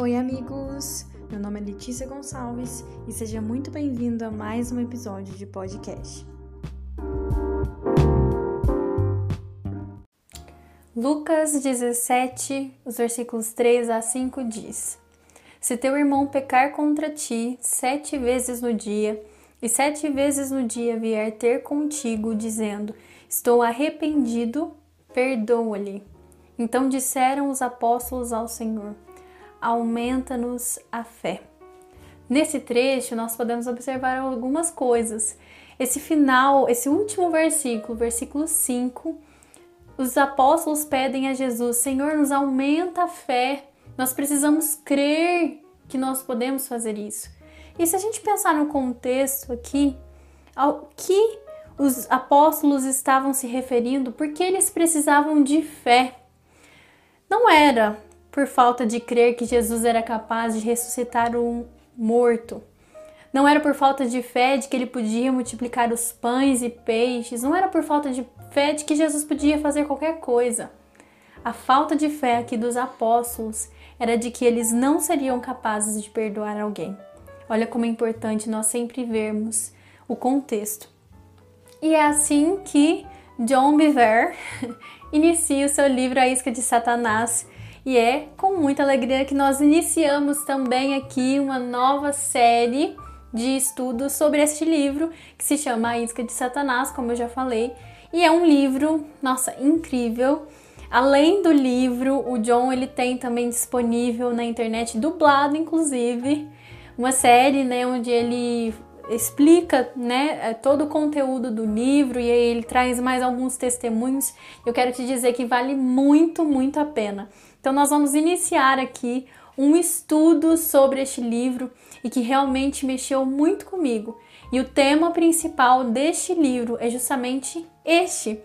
Oi, amigos! Meu nome é Letícia Gonçalves e seja muito bem-vindo a mais um episódio de podcast. Lucas 17, os versículos 3 a 5 diz: Se teu irmão pecar contra ti sete vezes no dia, e sete vezes no dia vier ter contigo, dizendo: Estou arrependido, perdoa-lhe. Então disseram os apóstolos ao Senhor: aumenta-nos a fé. Nesse trecho, nós podemos observar algumas coisas. Esse final, esse último versículo, versículo 5, os apóstolos pedem a Jesus: Senhor, nos aumenta a fé. Nós precisamos crer que nós podemos fazer isso. E se a gente pensar no contexto aqui, ao que os apóstolos estavam se referindo, porque eles precisavam de fé. Não era por falta de crer que Jesus era capaz de ressuscitar um morto. Não era por falta de fé de que ele podia multiplicar os pães e peixes. Não era por falta de fé de que Jesus podia fazer qualquer coisa. A falta de fé aqui dos apóstolos era de que eles não seriam capazes de perdoar alguém. Olha como é importante nós sempre vermos o contexto. E é assim que John Bever inicia o seu livro A Isca de Satanás, e é com muita alegria que nós iniciamos também aqui uma nova série de estudos sobre este livro que se chama A Isca de Satanás, como eu já falei, e é um livro, nossa, incrível. Além do livro, o John ele tem também disponível na internet dublado, inclusive, uma série, né, onde ele explica, né, todo o conteúdo do livro e aí ele traz mais alguns testemunhos. Eu quero te dizer que vale muito, muito a pena. Então, nós vamos iniciar aqui um estudo sobre este livro e que realmente mexeu muito comigo. E o tema principal deste livro é justamente este: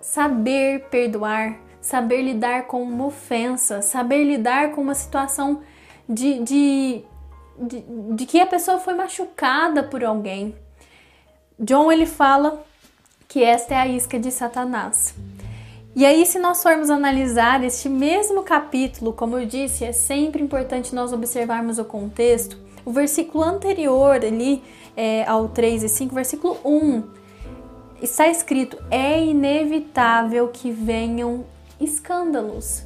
saber perdoar, saber lidar com uma ofensa, saber lidar com uma situação de, de, de, de que a pessoa foi machucada por alguém. John ele fala que esta é a isca de Satanás. E aí, se nós formos analisar este mesmo capítulo, como eu disse, é sempre importante nós observarmos o contexto. O versículo anterior ali é, ao 3 e 5, versículo 1, está escrito: É inevitável que venham escândalos.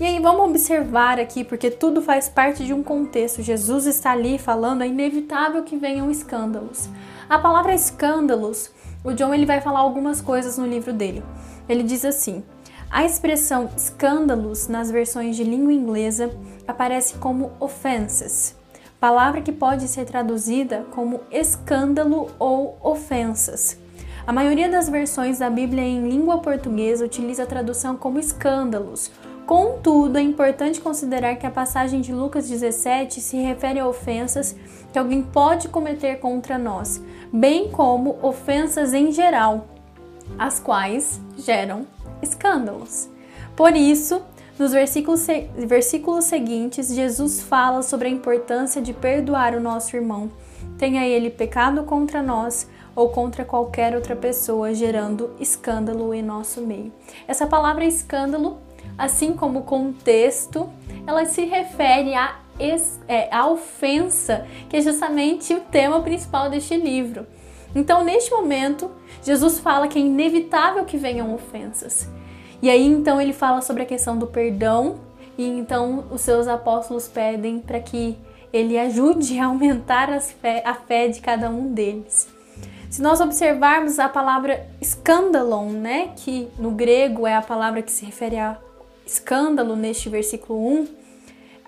E aí vamos observar aqui, porque tudo faz parte de um contexto. Jesus está ali falando, é inevitável que venham escândalos. A palavra escândalos, o John ele vai falar algumas coisas no livro dele. Ele diz assim: a expressão escândalos nas versões de língua inglesa aparece como offenses, palavra que pode ser traduzida como escândalo ou ofensas. A maioria das versões da Bíblia em língua portuguesa utiliza a tradução como escândalos. Contudo, é importante considerar que a passagem de Lucas 17 se refere a ofensas que alguém pode cometer contra nós, bem como ofensas em geral, as quais geram escândalos. Por isso, nos versículos, versículos seguintes, Jesus fala sobre a importância de perdoar o nosso irmão, tenha ele pecado contra nós ou contra qualquer outra pessoa, gerando escândalo em nosso meio. Essa palavra escândalo, assim como contexto, ela se refere à, é, à ofensa, que é justamente o tema principal deste livro. Então, neste momento, Jesus fala que é inevitável que venham ofensas. E aí, então, ele fala sobre a questão do perdão, e então os seus apóstolos pedem para que ele ajude a aumentar fé, a fé de cada um deles. Se nós observarmos a palavra escândalon, né, que no grego é a palavra que se refere a escândalo neste versículo 1,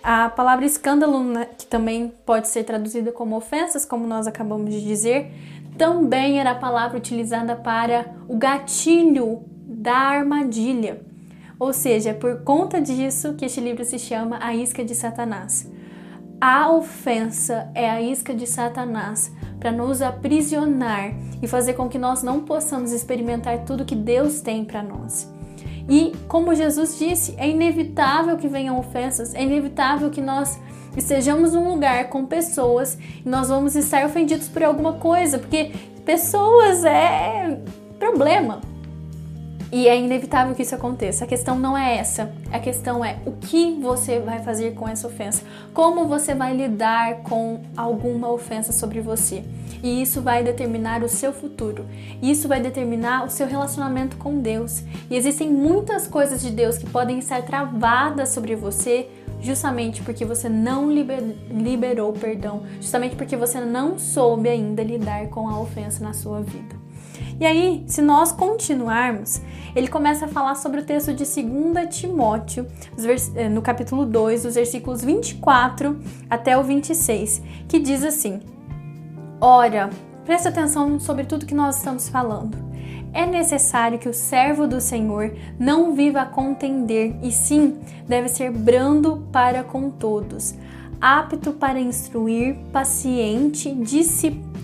a palavra escândalo, né, que também pode ser traduzida como ofensas, como nós acabamos de dizer, também era a palavra utilizada para o gatilho da armadilha. Ou seja, é por conta disso que este livro se chama A Isca de Satanás. A ofensa é a isca de Satanás para nos aprisionar e fazer com que nós não possamos experimentar tudo que Deus tem para nós. E como Jesus disse, é inevitável que venham ofensas, é inevitável que nós estejamos num lugar com pessoas e nós vamos estar ofendidos por alguma coisa, porque pessoas é problema. E é inevitável que isso aconteça. A questão não é essa. A questão é o que você vai fazer com essa ofensa. Como você vai lidar com alguma ofensa sobre você. E isso vai determinar o seu futuro. Isso vai determinar o seu relacionamento com Deus. E existem muitas coisas de Deus que podem estar travadas sobre você justamente porque você não liber, liberou perdão, justamente porque você não soube ainda lidar com a ofensa na sua vida. E aí, se nós continuarmos, ele começa a falar sobre o texto de 2 Timóteo, eh, no capítulo 2, os versículos 24 até o 26, que diz assim: Ora, preste atenção sobre tudo que nós estamos falando. É necessário que o servo do Senhor não viva a contender, e sim deve ser brando para com todos, apto para instruir, paciente,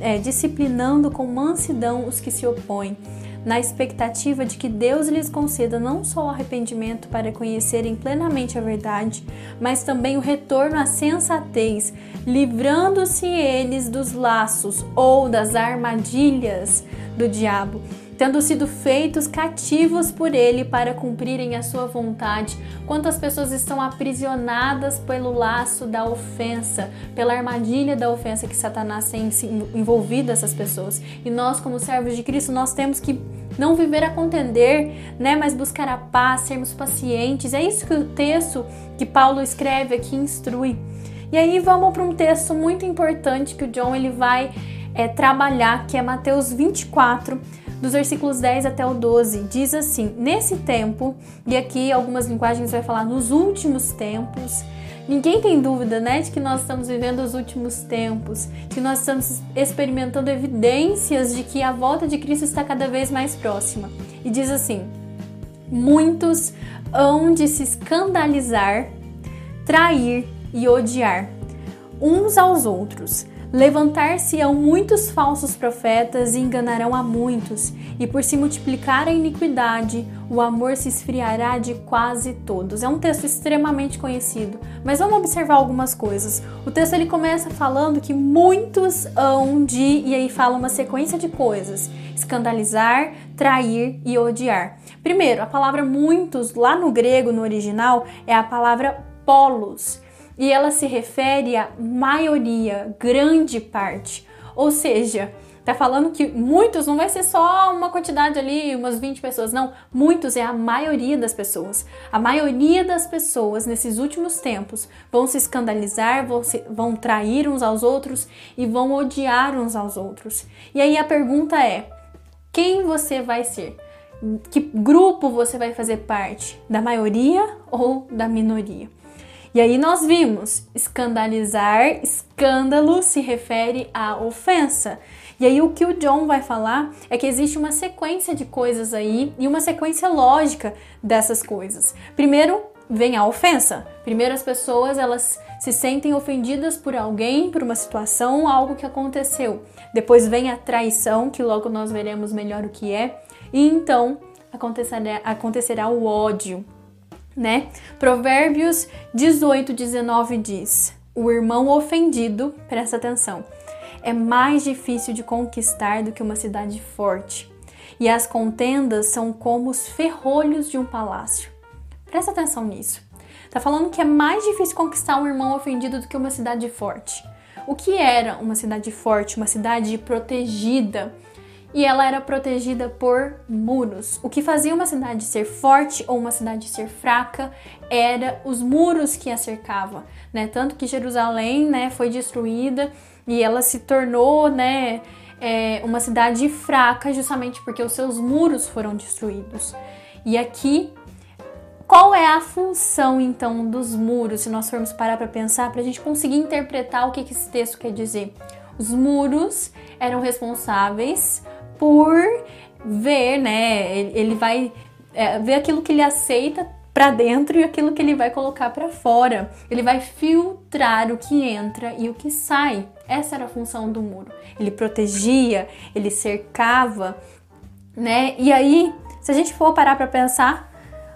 é, disciplinando com mansidão os que se opõem, na expectativa de que Deus lhes conceda não só o arrependimento para conhecerem plenamente a verdade, mas também o retorno à sensatez, livrando-se eles dos laços ou das armadilhas do diabo tendo sido feitos cativos por ele para cumprirem a sua vontade. Quantas pessoas estão aprisionadas pelo laço da ofensa, pela armadilha da ofensa que Satanás tem envolvido essas pessoas. E nós, como servos de Cristo, nós temos que não viver a contender, né, mas buscar a paz, sermos pacientes. É isso que o texto que Paulo escreve aqui instrui. E aí vamos para um texto muito importante que o John ele vai é, trabalhar, que é Mateus 24, dos versículos 10 até o 12, diz assim: Nesse tempo, e aqui algumas linguagens vai falar nos últimos tempos, Ninguém tem dúvida, né, de que nós estamos vivendo os últimos tempos, que nós estamos experimentando evidências de que a volta de Cristo está cada vez mais próxima. E diz assim: Muitos hão de se escandalizar, trair e odiar uns aos outros Levantar-se-ão muitos falsos profetas e enganarão a muitos, e por se multiplicar a iniquidade, o amor se esfriará de quase todos. É um texto extremamente conhecido, mas vamos observar algumas coisas. O texto ele começa falando que muitos hão de, e aí fala uma sequência de coisas: escandalizar, trair e odiar. Primeiro, a palavra muitos, lá no grego, no original, é a palavra polos e ela se refere à maioria, grande parte. Ou seja, tá falando que muitos não vai ser só uma quantidade ali, umas 20 pessoas, não. Muitos é a maioria das pessoas. A maioria das pessoas nesses últimos tempos vão se escandalizar, vão, se, vão trair uns aos outros e vão odiar uns aos outros. E aí a pergunta é: quem você vai ser? Que grupo você vai fazer parte? Da maioria ou da minoria? E aí nós vimos, escandalizar, escândalo se refere à ofensa. E aí o que o John vai falar é que existe uma sequência de coisas aí e uma sequência lógica dessas coisas. Primeiro vem a ofensa. Primeiro as pessoas elas se sentem ofendidas por alguém, por uma situação, algo que aconteceu. Depois vem a traição, que logo nós veremos melhor o que é. E então acontecerá, acontecerá o ódio, né? Provérbios 18, 19 diz: O irmão ofendido, presta atenção, é mais difícil de conquistar do que uma cidade forte, e as contendas são como os ferrolhos de um palácio. Presta atenção nisso. Tá falando que é mais difícil conquistar um irmão ofendido do que uma cidade forte. O que era uma cidade forte, uma cidade protegida? E ela era protegida por muros. O que fazia uma cidade ser forte ou uma cidade ser fraca era os muros que a cercavam, né? Tanto que Jerusalém, né, foi destruída e ela se tornou, né, é, uma cidade fraca justamente porque os seus muros foram destruídos. E aqui qual é a função então dos muros, se nós formos parar para pensar, para a gente conseguir interpretar o que, que esse texto quer dizer? Os muros eram responsáveis por ver, né? Ele vai é, ver aquilo que ele aceita para dentro e aquilo que ele vai colocar para fora. Ele vai filtrar o que entra e o que sai. Essa era a função do muro. Ele protegia, ele cercava, né? E aí, se a gente for parar para pensar,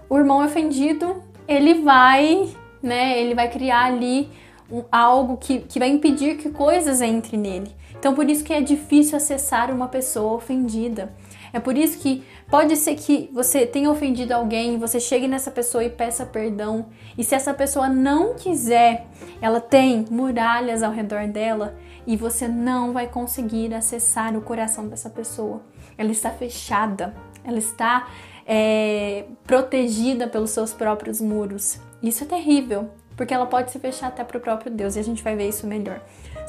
o irmão ofendido, ele vai, né? Ele vai criar ali um, algo que, que vai impedir que coisas entrem nele. Então por isso que é difícil acessar uma pessoa ofendida. É por isso que pode ser que você tenha ofendido alguém, você chegue nessa pessoa e peça perdão. E se essa pessoa não quiser, ela tem muralhas ao redor dela e você não vai conseguir acessar o coração dessa pessoa. Ela está fechada, ela está é, protegida pelos seus próprios muros. Isso é terrível, porque ela pode se fechar até para o próprio Deus, e a gente vai ver isso melhor.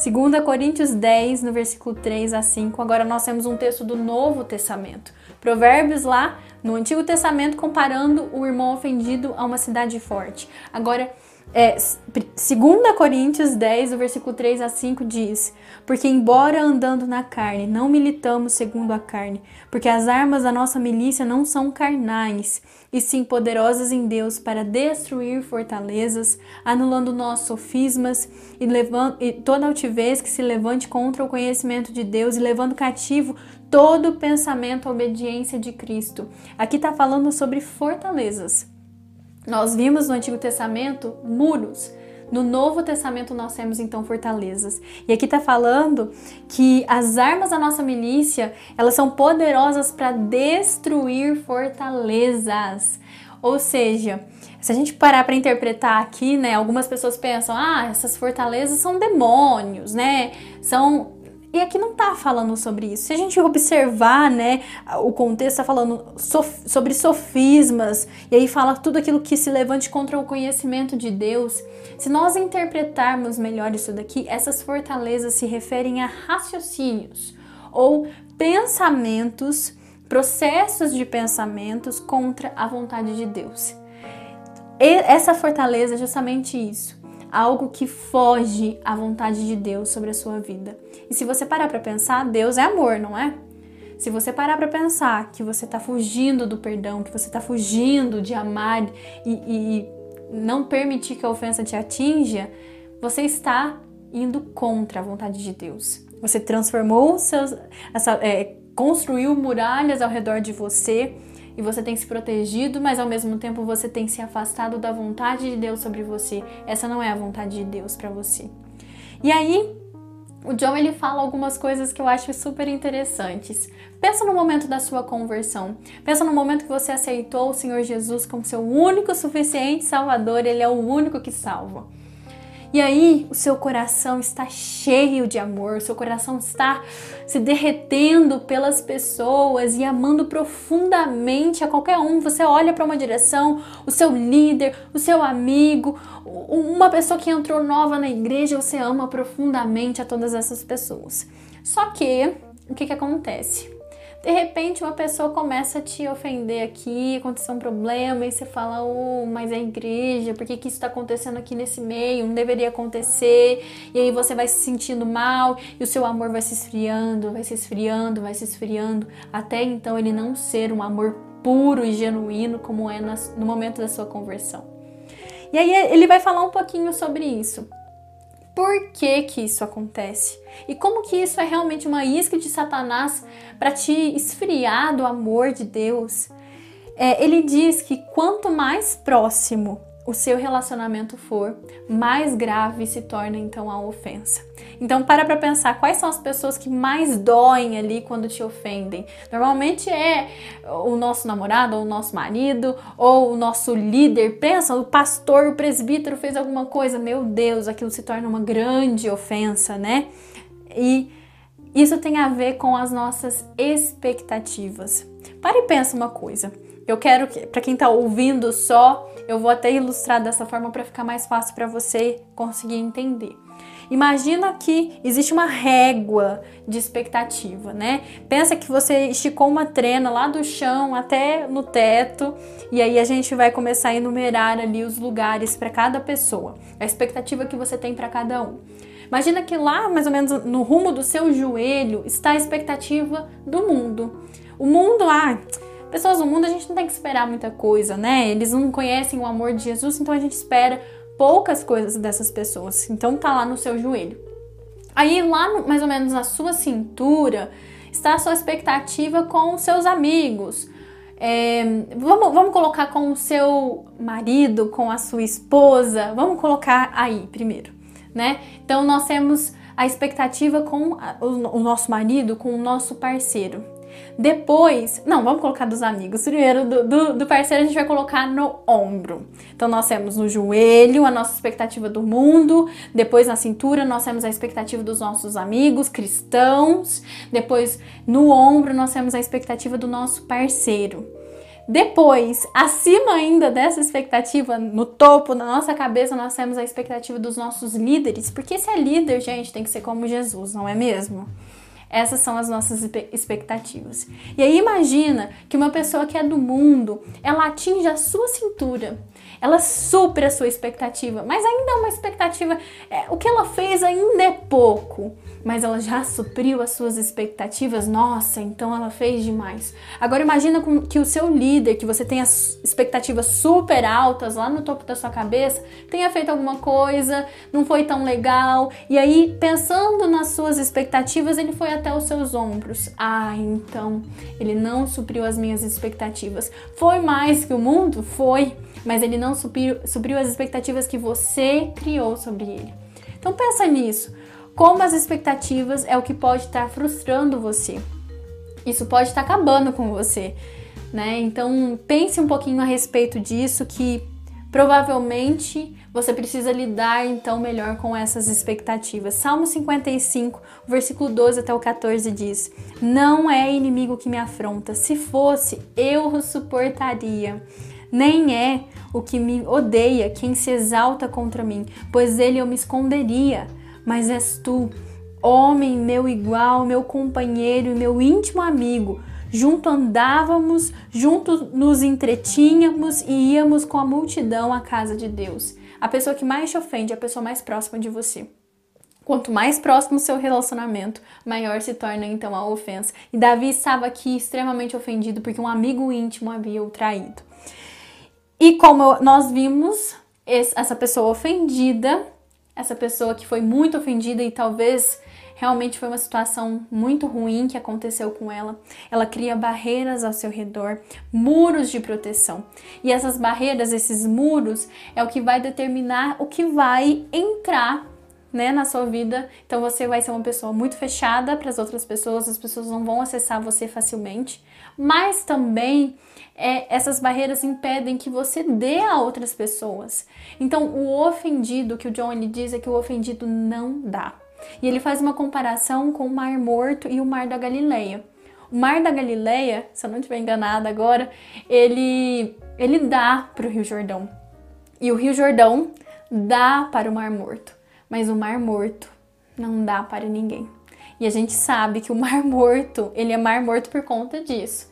2 Coríntios 10, no versículo 3 a 5, agora nós temos um texto do Novo Testamento. Provérbios lá no Antigo Testamento comparando o irmão ofendido a uma cidade forte. Agora, é, 2 Coríntios 10, o versículo 3 a 5 diz: Porque, embora andando na carne, não militamos segundo a carne, porque as armas da nossa milícia não são carnais, e sim poderosas em Deus para destruir fortalezas, anulando nossos sofismas e, levando, e toda altivez que se levante contra o conhecimento de Deus, e levando cativo todo pensamento à obediência de Cristo. Aqui está falando sobre fortalezas. Nós vimos no Antigo Testamento muros. No Novo Testamento nós temos então fortalezas. E aqui está falando que as armas da nossa milícia, elas são poderosas para destruir fortalezas. Ou seja, se a gente parar para interpretar aqui, né, algumas pessoas pensam: "Ah, essas fortalezas são demônios, né? São e aqui não está falando sobre isso. Se a gente observar, né, o contexto está falando sof sobre sofismas, e aí fala tudo aquilo que se levante contra o conhecimento de Deus. Se nós interpretarmos melhor isso daqui, essas fortalezas se referem a raciocínios ou pensamentos, processos de pensamentos contra a vontade de Deus. E essa fortaleza é justamente isso algo que foge à vontade de Deus sobre a sua vida. E se você parar para pensar, Deus é amor, não é? Se você parar para pensar que você está fugindo do perdão, que você está fugindo de amar e, e, não permitir que a ofensa te atinja, você está indo contra a vontade de Deus. Você transformou seus, essa, é, construiu muralhas ao redor de você e você tem se protegido, mas ao mesmo tempo você tem se afastado da vontade de Deus sobre você. Essa não é a vontade de Deus para você. E aí, o John ele fala algumas coisas que eu acho super interessantes. Pensa no momento da sua conversão. Pensa no momento que você aceitou o Senhor Jesus como seu único suficiente Salvador, ele é o único que salva. E aí o seu coração está cheio de amor, o seu coração está se derretendo pelas pessoas e amando profundamente a qualquer um. Você olha para uma direção, o seu líder, o seu amigo, uma pessoa que entrou nova na igreja, você ama profundamente a todas essas pessoas. Só que o que, que acontece? De repente, uma pessoa começa a te ofender aqui, aconteceu um problema, e você fala, oh, mas é igreja, por que, que isso está acontecendo aqui nesse meio? Não deveria acontecer. E aí você vai se sentindo mal e o seu amor vai se esfriando, vai se esfriando, vai se esfriando, até então ele não ser um amor puro e genuíno como é no momento da sua conversão. E aí ele vai falar um pouquinho sobre isso por que, que isso acontece e como que isso é realmente uma isca de Satanás para te esfriar do amor de Deus. É, ele diz que quanto mais próximo o seu relacionamento for, mais grave se torna então a ofensa. Então para para pensar quais são as pessoas que mais doem ali quando te ofendem. Normalmente é o nosso namorado, ou o nosso marido, ou o nosso líder. Pensa, o pastor, o presbítero fez alguma coisa, meu Deus, aquilo se torna uma grande ofensa, né? E isso tem a ver com as nossas expectativas. Pare e pensa uma coisa. Eu quero que, para quem está ouvindo só, eu vou até ilustrar dessa forma para ficar mais fácil para você conseguir entender. Imagina que existe uma régua de expectativa, né? Pensa que você esticou uma trena lá do chão até no teto e aí a gente vai começar a enumerar ali os lugares para cada pessoa, a expectativa que você tem para cada um. Imagina que lá, mais ou menos no rumo do seu joelho, está a expectativa do mundo. O mundo, ah, pessoas do mundo a gente não tem que esperar muita coisa, né? Eles não conhecem o amor de Jesus, então a gente espera poucas coisas dessas pessoas. Então tá lá no seu joelho. Aí lá no, mais ou menos na sua cintura está a sua expectativa com os seus amigos. É, vamos, vamos colocar com o seu marido, com a sua esposa. Vamos colocar aí primeiro, né? Então nós temos a expectativa com o, o nosso marido, com o nosso parceiro. Depois, não, vamos colocar dos amigos. Primeiro, do, do, do, parceiro, a gente vai colocar no ombro. Então, nós temos no joelho a nossa expectativa do mundo. Depois, na cintura, nós temos a expectativa dos nossos amigos cristãos. Depois, no ombro, nós temos a expectativa do nosso parceiro. Depois, acima ainda dessa expectativa, no topo da nossa cabeça, nós temos a expectativa dos nossos líderes. Porque se é líder, gente, tem que ser como Jesus, não é mesmo? Essas são as nossas expectativas. E aí imagina que uma pessoa que é do mundo, ela atinge a sua cintura, ela supera a sua expectativa, mas ainda é uma expectativa, é, o que ela fez ainda é pouco mas ela já supriu as suas expectativas. Nossa, então ela fez demais. Agora imagina que o seu líder, que você tem as expectativas super altas lá no topo da sua cabeça, tenha feito alguma coisa, não foi tão legal, e aí pensando nas suas expectativas, ele foi até os seus ombros. Ah, então ele não supriu as minhas expectativas. Foi mais que o mundo? Foi, mas ele não supriu, supriu as expectativas que você criou sobre ele. Então pensa nisso como as expectativas é o que pode estar frustrando você. Isso pode estar acabando com você, né? Então pense um pouquinho a respeito disso que provavelmente você precisa lidar então melhor com essas expectativas. Salmo 55, versículo 12 até o 14 diz: Não é inimigo que me afronta, se fosse, eu o suportaria. Nem é o que me odeia quem se exalta contra mim, pois ele eu me esconderia mas és tu, homem meu igual, meu companheiro e meu íntimo amigo. Junto andávamos, junto nos entretínhamos e íamos com a multidão à casa de Deus. A pessoa que mais te ofende é a pessoa mais próxima de você. Quanto mais próximo o seu relacionamento, maior se torna então a ofensa. E Davi estava aqui extremamente ofendido porque um amigo íntimo havia o traído. E como nós vimos, essa pessoa ofendida essa pessoa que foi muito ofendida e talvez realmente foi uma situação muito ruim que aconteceu com ela. Ela cria barreiras ao seu redor, muros de proteção. E essas barreiras, esses muros, é o que vai determinar o que vai entrar né, na sua vida. Então você vai ser uma pessoa muito fechada para as outras pessoas, as pessoas não vão acessar você facilmente, mas também é, essas barreiras impedem que você dê a outras pessoas. Então o ofendido, que o John ele diz é que o ofendido não dá. E ele faz uma comparação com o Mar Morto e o Mar da Galileia. O Mar da Galileia, se eu não estiver enganada agora, ele ele dá para o Rio Jordão. E o Rio Jordão dá para o Mar Morto mas o Mar Morto não dá para ninguém. E a gente sabe que o Mar Morto, ele é Mar Morto por conta disso.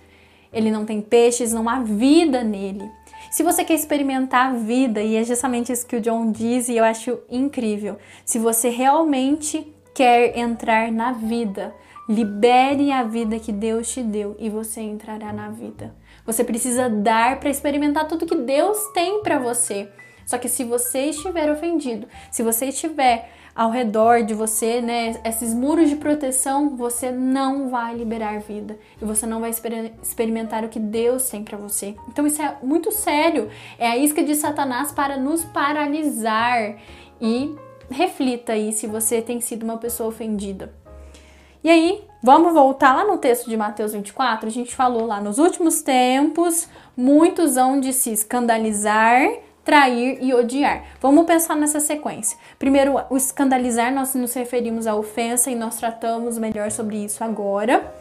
Ele não tem peixes, não há vida nele. Se você quer experimentar a vida, e é justamente isso que o John diz e eu acho incrível, se você realmente quer entrar na vida, libere a vida que Deus te deu e você entrará na vida. Você precisa dar para experimentar tudo que Deus tem para você. Só que se você estiver ofendido, se você estiver ao redor de você, né, esses muros de proteção, você não vai liberar vida e você não vai exper experimentar o que Deus tem para você. Então isso é muito sério. É a isca de Satanás para nos paralisar e reflita aí se você tem sido uma pessoa ofendida. E aí, vamos voltar lá no texto de Mateus 24. A gente falou lá nos últimos tempos, muitos hão de se escandalizar trair e odiar. Vamos pensar nessa sequência. Primeiro, o escandalizar, nós nos referimos à ofensa e nós tratamos melhor sobre isso agora.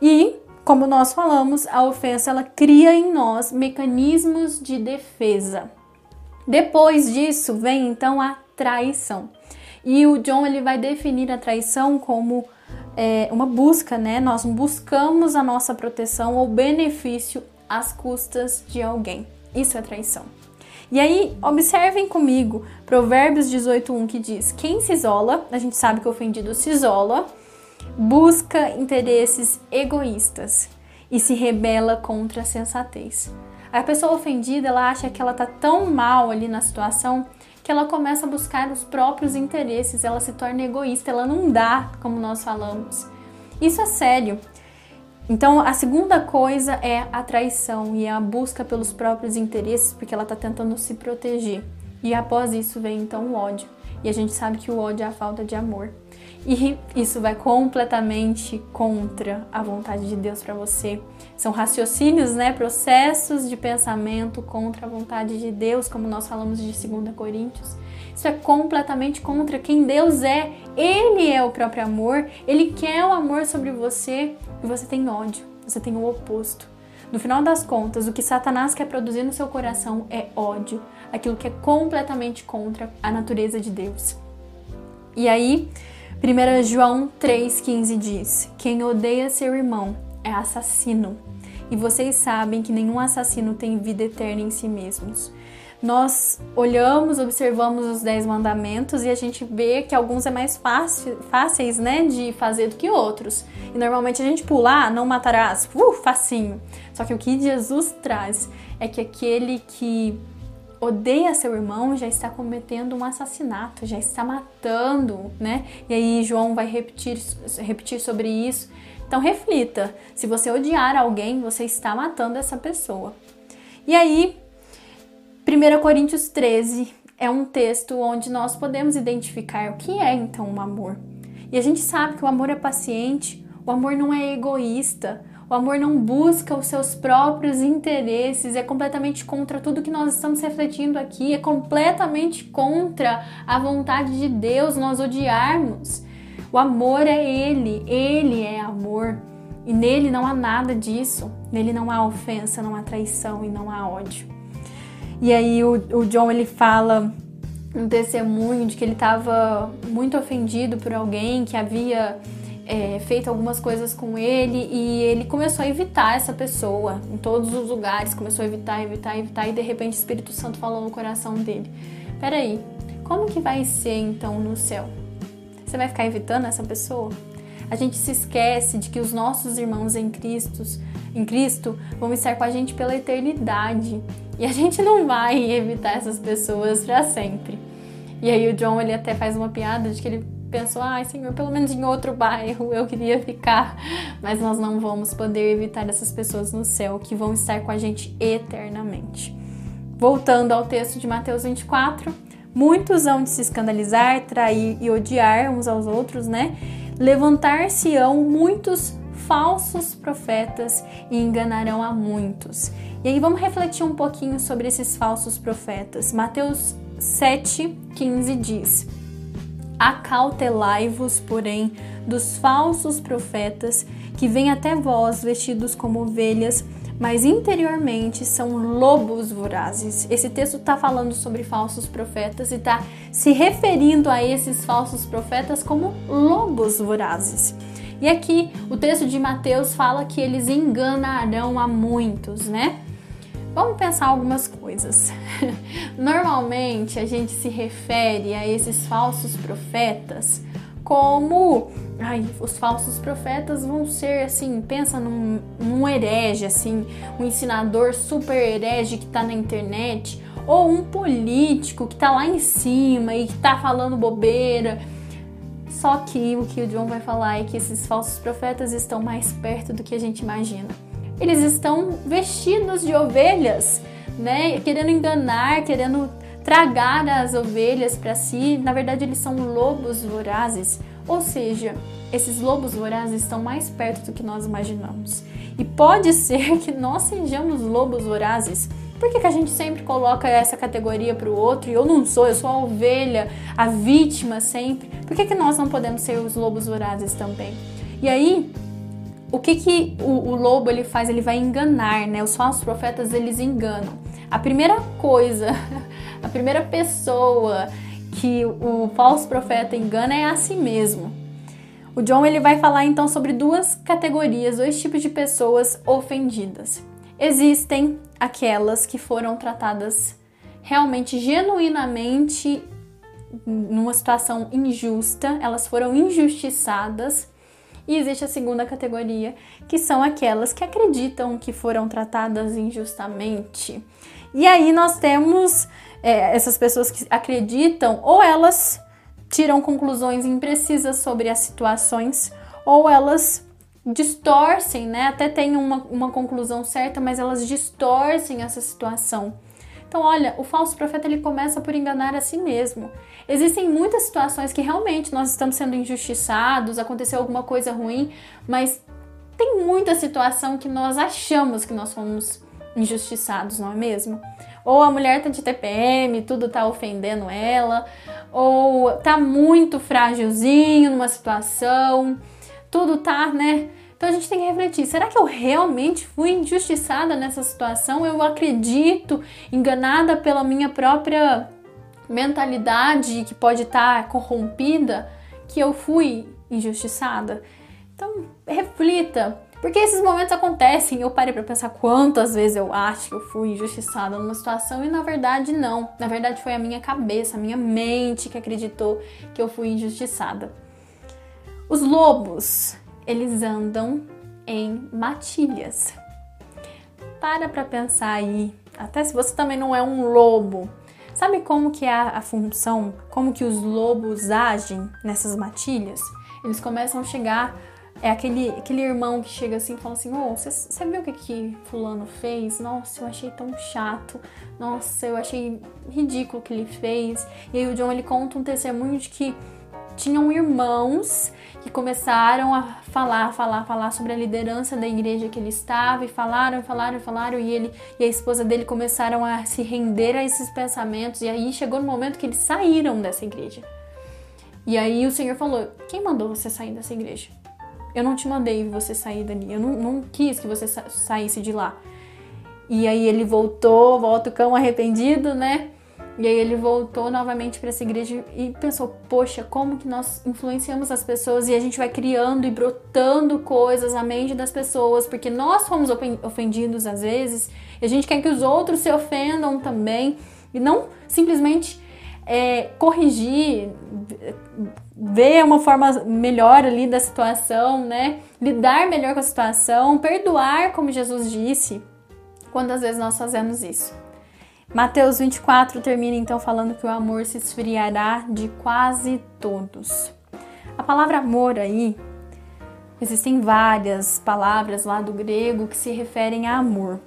E, como nós falamos, a ofensa ela cria em nós mecanismos de defesa. Depois disso vem então a traição. E o John ele vai definir a traição como é, uma busca, né? Nós buscamos a nossa proteção ou benefício às custas de alguém. Isso é traição. E aí, observem comigo Provérbios 18:1 que diz: Quem se isola, a gente sabe que o ofendido se isola, busca interesses egoístas e se rebela contra a sensatez. A pessoa ofendida, ela acha que ela tá tão mal ali na situação que ela começa a buscar os próprios interesses, ela se torna egoísta, ela não dá, como nós falamos. Isso é sério. Então, a segunda coisa é a traição e a busca pelos próprios interesses, porque ela está tentando se proteger. E após isso vem então o ódio. E a gente sabe que o ódio é a falta de amor. E isso vai completamente contra a vontade de Deus para você. São raciocínios, né, processos de pensamento contra a vontade de Deus, como nós falamos de 2 Coríntios. Isso é completamente contra quem Deus é. Ele é o próprio amor, ele quer o amor sobre você e você tem ódio, você tem o oposto. No final das contas, o que Satanás quer produzir no seu coração é ódio, aquilo que é completamente contra a natureza de Deus. E aí, 1 João 3,15 diz: Quem odeia seu irmão é assassino. E vocês sabem que nenhum assassino tem vida eterna em si mesmos. Nós olhamos, observamos os dez mandamentos e a gente vê que alguns é mais fácil, fáceis né, de fazer do que outros. E normalmente a gente pula, ah, não matarás, uh, facinho. Só que o que Jesus traz é que aquele que odeia seu irmão já está cometendo um assassinato, já está matando, né? E aí João vai repetir, repetir sobre isso. Então reflita, se você odiar alguém, você está matando essa pessoa. E aí, 1 Coríntios 13 é um texto onde nós podemos identificar o que é então o um amor. E a gente sabe que o amor é paciente, o amor não é egoísta, o amor não busca os seus próprios interesses, é completamente contra tudo que nós estamos refletindo aqui, é completamente contra a vontade de Deus nós odiarmos. O amor é Ele, Ele é amor. E nele não há nada disso. Nele não há ofensa, não há traição e não há ódio. E aí o, o John ele fala um testemunho de que ele estava muito ofendido por alguém que havia é, feito algumas coisas com ele e ele começou a evitar essa pessoa em todos os lugares, começou a evitar, evitar, evitar e de repente o Espírito Santo falou no coração dele: Peraí, como que vai ser então no céu? Você vai ficar evitando essa pessoa? A gente se esquece de que os nossos irmãos em Cristo, em Cristo vão estar com a gente pela eternidade e a gente não vai evitar essas pessoas para sempre. E aí o John ele até faz uma piada de que ele pensou, ai Senhor, pelo menos em outro bairro eu queria ficar, mas nós não vamos poder evitar essas pessoas no céu que vão estar com a gente eternamente. Voltando ao texto de Mateus 24, muitos de se escandalizar, trair e odiar uns aos outros, né? Levantar-se-ão muitos falsos profetas e enganarão a muitos. E aí vamos refletir um pouquinho sobre esses falsos profetas. Mateus 7,15 diz: Acautelai-vos, porém, dos falsos profetas que vêm até vós vestidos como ovelhas, mas interiormente são lobos vorazes. Esse texto está falando sobre falsos profetas e está se referindo a esses falsos profetas como lobos vorazes. E aqui o texto de Mateus fala que eles enganarão a muitos, né? Vamos pensar algumas coisas. Normalmente a gente se refere a esses falsos profetas como ai, os falsos profetas vão ser assim, pensa num, num herege, assim, um ensinador super herege que tá na internet, ou um político que tá lá em cima e que tá falando bobeira. Só que o que o John vai falar é que esses falsos profetas estão mais perto do que a gente imagina eles estão vestidos de ovelhas, né? Querendo enganar, querendo tragar as ovelhas para si. Na verdade, eles são lobos vorazes. Ou seja, esses lobos vorazes estão mais perto do que nós imaginamos. E pode ser que nós sejamos lobos vorazes. Por que, que a gente sempre coloca essa categoria para o outro? E eu não sou, eu sou a ovelha, a vítima sempre. Por que, que nós não podemos ser os lobos vorazes também? E aí, o que, que o, o, lobo ele faz? Ele vai enganar, né? Os falsos profetas eles enganam. A primeira coisa, a primeira pessoa que o falso profeta engana é a si mesmo. O John ele vai falar então sobre duas categorias, dois tipos de pessoas ofendidas. Existem aquelas que foram tratadas realmente genuinamente numa situação injusta, elas foram injustiçadas e existe a segunda categoria, que são aquelas que acreditam que foram tratadas injustamente. E aí nós temos é, essas pessoas que acreditam, ou elas tiram conclusões imprecisas sobre as situações, ou elas distorcem, né? Até tem uma, uma conclusão certa, mas elas distorcem essa situação Então, olha, o falso profeta ele começa por enganar a si mesmo. Existem muitas situações que realmente nós estamos sendo injustiçados, aconteceu alguma coisa ruim, mas tem muita situação que nós achamos que nós fomos injustiçados, não é mesmo? Ou a mulher tá de TPM, tudo tá ofendendo ela, ou tá muito frágilzinho numa situação, tudo tá, né? Então a gente tem que refletir: será que eu realmente fui injustiçada nessa situação? Eu acredito, enganada pela minha própria mentalidade que pode estar tá corrompida, que eu fui injustiçada? Então reflita, porque esses momentos acontecem. Eu parei para pensar quantas vezes eu acho que eu fui injustiçada numa situação e na verdade não. Na verdade foi a minha cabeça, a minha mente que acreditou que eu fui injustiçada. Os lobos, eles andam em matilhas. Para para pensar aí, até se você também não é um lobo. Sabe como que é a função, como que os lobos agem nessas matilhas? Eles começam a chegar é aquele, aquele irmão que chega assim e fala assim: Ô, você viu o que, que Fulano fez? Nossa, eu achei tão chato. Nossa, eu achei ridículo o que ele fez. E aí o John ele conta um testemunho de que tinham irmãos que começaram a falar, falar, falar sobre a liderança da igreja que ele estava e falaram, falaram, falaram e ele e a esposa dele começaram a se render a esses pensamentos e aí chegou no momento que eles saíram dessa igreja. E aí o Senhor falou: "Quem mandou você sair dessa igreja?" Eu não te mandei você sair dali. Eu não, não quis que você sa saísse de lá. E aí ele voltou, volta o cão arrependido, né? E aí ele voltou novamente para essa igreja e pensou: poxa, como que nós influenciamos as pessoas e a gente vai criando e brotando coisas à mente das pessoas, porque nós fomos ofendidos às vezes e a gente quer que os outros se ofendam também e não simplesmente é, corrigir, ver uma forma melhor ali da situação, né? Lidar melhor com a situação, perdoar, como Jesus disse, quantas vezes nós fazemos isso. Mateus 24 termina então falando que o amor se esfriará de quase todos. A palavra amor aí, existem várias palavras lá do grego que se referem a amor.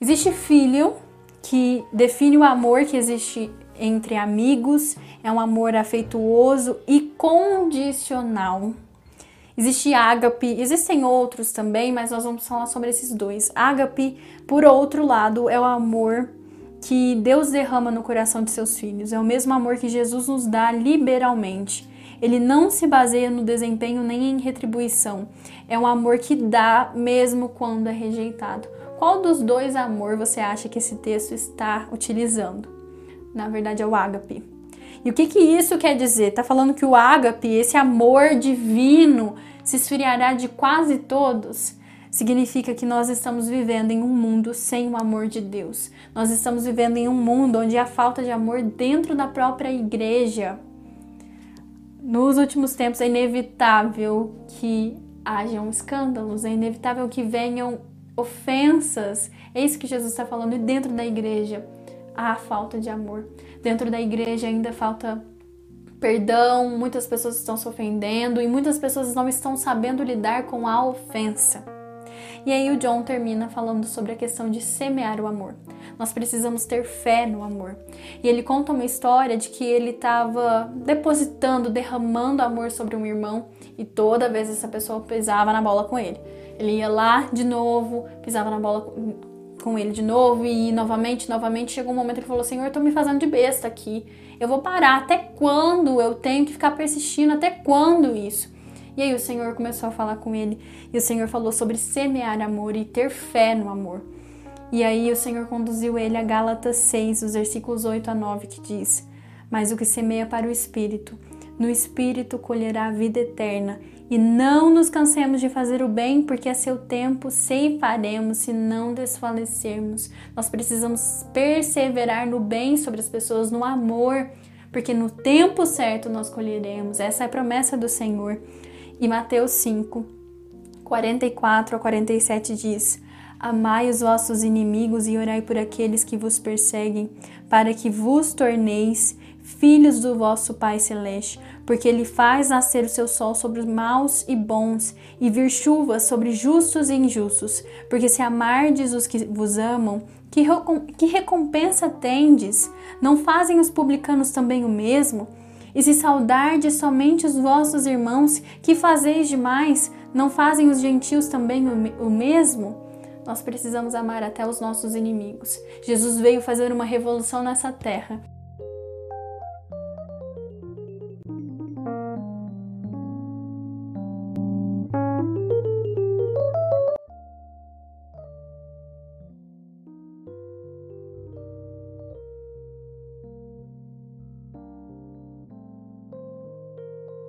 Existe filho, que define o amor que existe entre amigos, é um amor afetuoso e condicional. Existe ágape, existem outros também, mas nós vamos falar sobre esses dois. Ágape, por outro lado, é o amor que Deus derrama no coração de seus filhos. É o mesmo amor que Jesus nos dá liberalmente. Ele não se baseia no desempenho nem em retribuição. É um amor que dá mesmo quando é rejeitado. Qual dos dois amor você acha que esse texto está utilizando? Na verdade é o ágape. E o que, que isso quer dizer? Está falando que o ágape, esse amor divino, se esfriará de quase todos? Significa que nós estamos vivendo em um mundo sem o amor de Deus. Nós estamos vivendo em um mundo onde há falta de amor dentro da própria igreja. Nos últimos tempos é inevitável que hajam escândalos, é inevitável que venham ofensas. É isso que Jesus está falando, e dentro da igreja há falta de amor. Dentro da igreja ainda falta perdão, muitas pessoas estão se ofendendo e muitas pessoas não estão sabendo lidar com a ofensa. E aí o John termina falando sobre a questão de semear o amor. Nós precisamos ter fé no amor. E ele conta uma história de que ele estava depositando, derramando amor sobre um irmão e toda vez essa pessoa pisava na bola com ele. Ele ia lá de novo, pisava na bola com ele de novo e novamente, novamente. Chegou um momento que ele falou: Senhor, eu tô me fazendo de besta aqui. Eu vou parar. Até quando eu tenho que ficar persistindo? Até quando isso? E aí o Senhor começou a falar com ele. E o Senhor falou sobre semear amor e ter fé no amor. E aí o Senhor conduziu ele a Gálatas 6, os versículos 8 a 9, que diz: Mas o que semeia para o Espírito, no Espírito colherá a vida eterna. E não nos cansemos de fazer o bem, porque a seu tempo ceifaremos se não desfalecermos. Nós precisamos perseverar no bem sobre as pessoas, no amor, porque no tempo certo nós colheremos. Essa é a promessa do Senhor. E Mateus 5, 44 a 47 diz: Amai os vossos inimigos e orai por aqueles que vos perseguem, para que vos torneis filhos do vosso Pai Celeste, porque Ele faz nascer o seu sol sobre os maus e bons, e vir chuva sobre justos e injustos. Porque se amardes os que vos amam, que recompensa tendes? Não fazem os publicanos também o mesmo? E se saudardes somente os vossos irmãos, que fazeis demais? Não fazem os gentios também o mesmo? Nós precisamos amar até os nossos inimigos. Jesus veio fazer uma revolução nessa terra